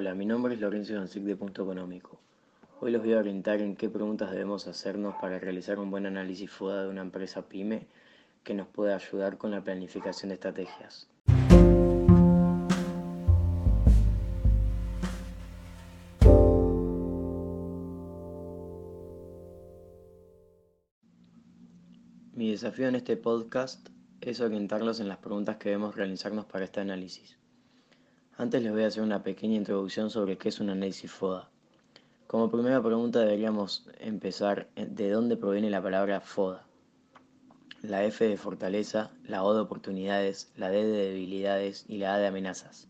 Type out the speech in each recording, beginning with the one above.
Hola, mi nombre es Lorenzo Donsic de Punto Económico. Hoy los voy a orientar en qué preguntas debemos hacernos para realizar un buen análisis FODA de una empresa PYME que nos pueda ayudar con la planificación de estrategias. Mi desafío en este podcast es orientarlos en las preguntas que debemos realizarnos para este análisis. Antes les voy a hacer una pequeña introducción sobre qué es un análisis FODA. Como primera pregunta deberíamos empezar de dónde proviene la palabra FODA. La F de fortaleza, la O de oportunidades, la D de debilidades y la A de amenazas.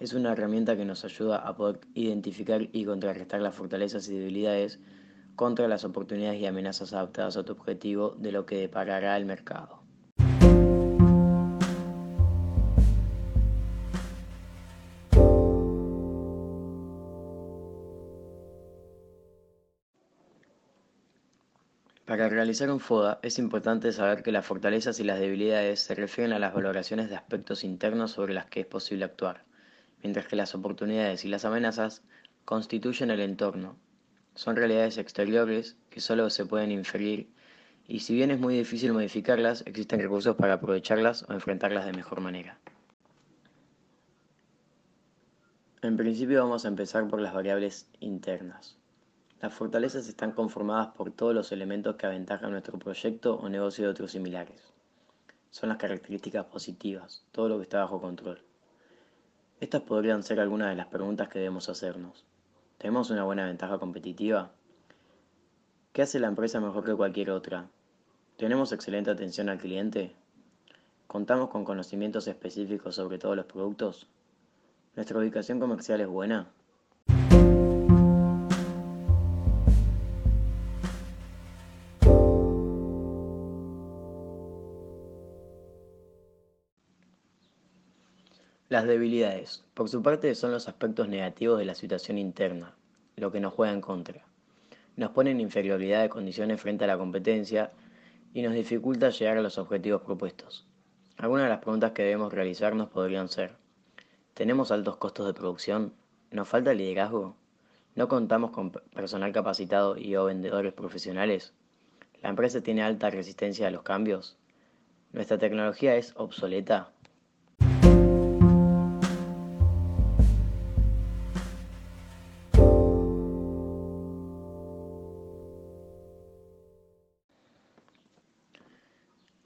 Es una herramienta que nos ayuda a poder identificar y contrarrestar las fortalezas y debilidades contra las oportunidades y amenazas adaptadas a tu objetivo de lo que deparará el mercado. Para realizar un FODA es importante saber que las fortalezas y las debilidades se refieren a las valoraciones de aspectos internos sobre las que es posible actuar, mientras que las oportunidades y las amenazas constituyen el entorno. Son realidades exteriores que solo se pueden inferir y si bien es muy difícil modificarlas, existen recursos para aprovecharlas o enfrentarlas de mejor manera. En principio vamos a empezar por las variables internas. Las fortalezas están conformadas por todos los elementos que aventajan nuestro proyecto o negocio de otros similares. Son las características positivas, todo lo que está bajo control. Estas podrían ser algunas de las preguntas que debemos hacernos. ¿Tenemos una buena ventaja competitiva? ¿Qué hace la empresa mejor que cualquier otra? ¿Tenemos excelente atención al cliente? ¿Contamos con conocimientos específicos sobre todos los productos? ¿Nuestra ubicación comercial es buena? Las debilidades, por su parte, son los aspectos negativos de la situación interna, lo que nos juega en contra. Nos pone en inferioridad de condiciones frente a la competencia y nos dificulta llegar a los objetivos propuestos. Algunas de las preguntas que debemos realizarnos podrían ser, ¿tenemos altos costos de producción? ¿Nos falta liderazgo? ¿No contamos con personal capacitado y o vendedores profesionales? ¿La empresa tiene alta resistencia a los cambios? ¿Nuestra tecnología es obsoleta?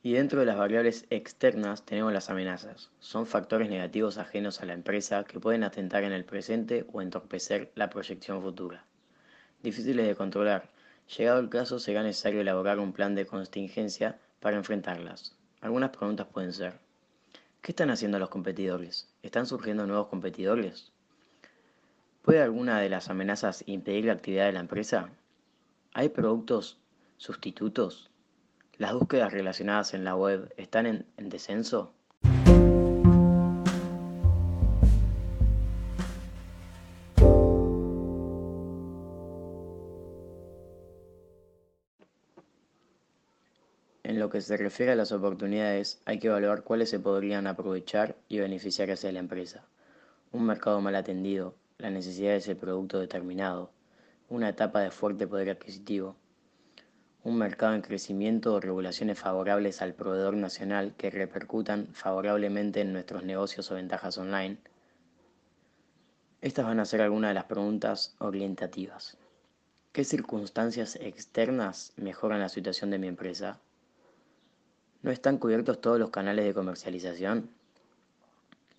Y dentro de las variables externas tenemos las amenazas. Son factores negativos ajenos a la empresa que pueden atentar en el presente o entorpecer la proyección futura. Difíciles de controlar. Llegado el caso, será necesario elaborar un plan de contingencia para enfrentarlas. Algunas preguntas pueden ser, ¿qué están haciendo los competidores? ¿Están surgiendo nuevos competidores? ¿Puede alguna de las amenazas impedir la actividad de la empresa? ¿Hay productos sustitutos? ¿Las búsquedas relacionadas en la web están en, descenso? En lo que se refiere a las oportunidades, hay que evaluar cuáles se podrían aprovechar y beneficiar hacia la empresa. Un mercado mal atendido, la necesidad de ese producto determinado, una etapa de fuerte poder adquisitivo, un mercado en crecimiento o regulaciones favorables al proveedor nacional que repercutan favorablemente en nuestros negocios o ventajas online. Estas van a ser algunas de las preguntas orientativas. ¿Qué circunstancias externas mejoran la situación de mi empresa? ¿No están cubiertos todos los canales de comercialización?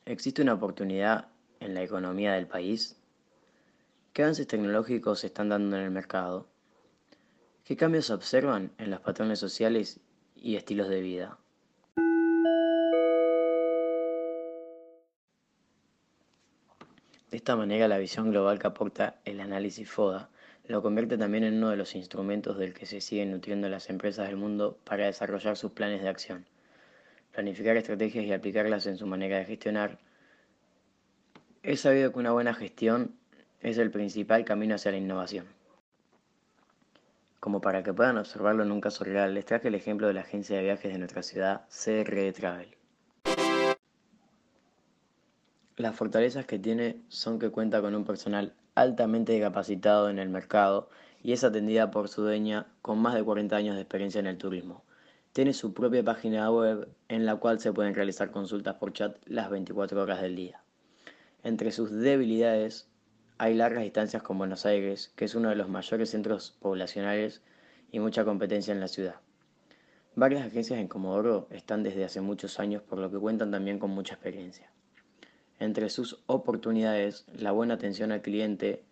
¿Existe una oportunidad en la economía del país? ¿Qué avances tecnológicos se están dando en el mercado? ¿Qué cambios se observan en los patrones sociales y estilos de vida? De esta manera, la visión global que aporta el análisis FODA lo convierte también en uno de los instrumentos del que se siguen nutriendo las empresas del mundo para desarrollar sus planes de acción, planificar estrategias y aplicarlas en su manera de gestionar. Es sabido que una buena gestión es el principal camino hacia la innovación. Como para que puedan observarlo en un caso real, les traje el ejemplo de la agencia de viajes de nuestra ciudad, CRD Travel. Las fortalezas que tiene son que cuenta con un personal altamente capacitado en el mercado y es atendida por su dueña con más de 40 años de experiencia en el turismo. Tiene su propia página web en la cual se pueden realizar consultas por chat las 24 horas del día. Entre sus debilidades hay largas distancias con Buenos Aires, que es uno de los mayores centros poblacionales y mucha competencia en la ciudad. Varias agencias en Comodoro están desde hace muchos años, por lo que cuentan también con mucha experiencia. Entre sus oportunidades, la buena atención al cliente,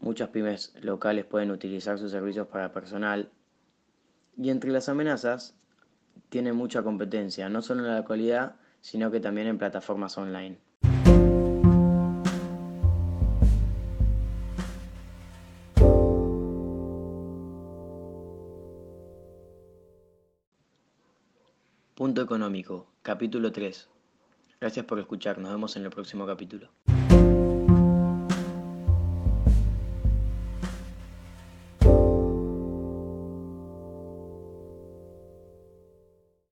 muchas pymes locales pueden utilizar sus servicios para personal, y entre las amenazas, tiene mucha competencia, no solo en la actualidad, sino que también en plataformas online. Punto económico, capítulo 3. Gracias por escuchar, nos vemos en el próximo capítulo.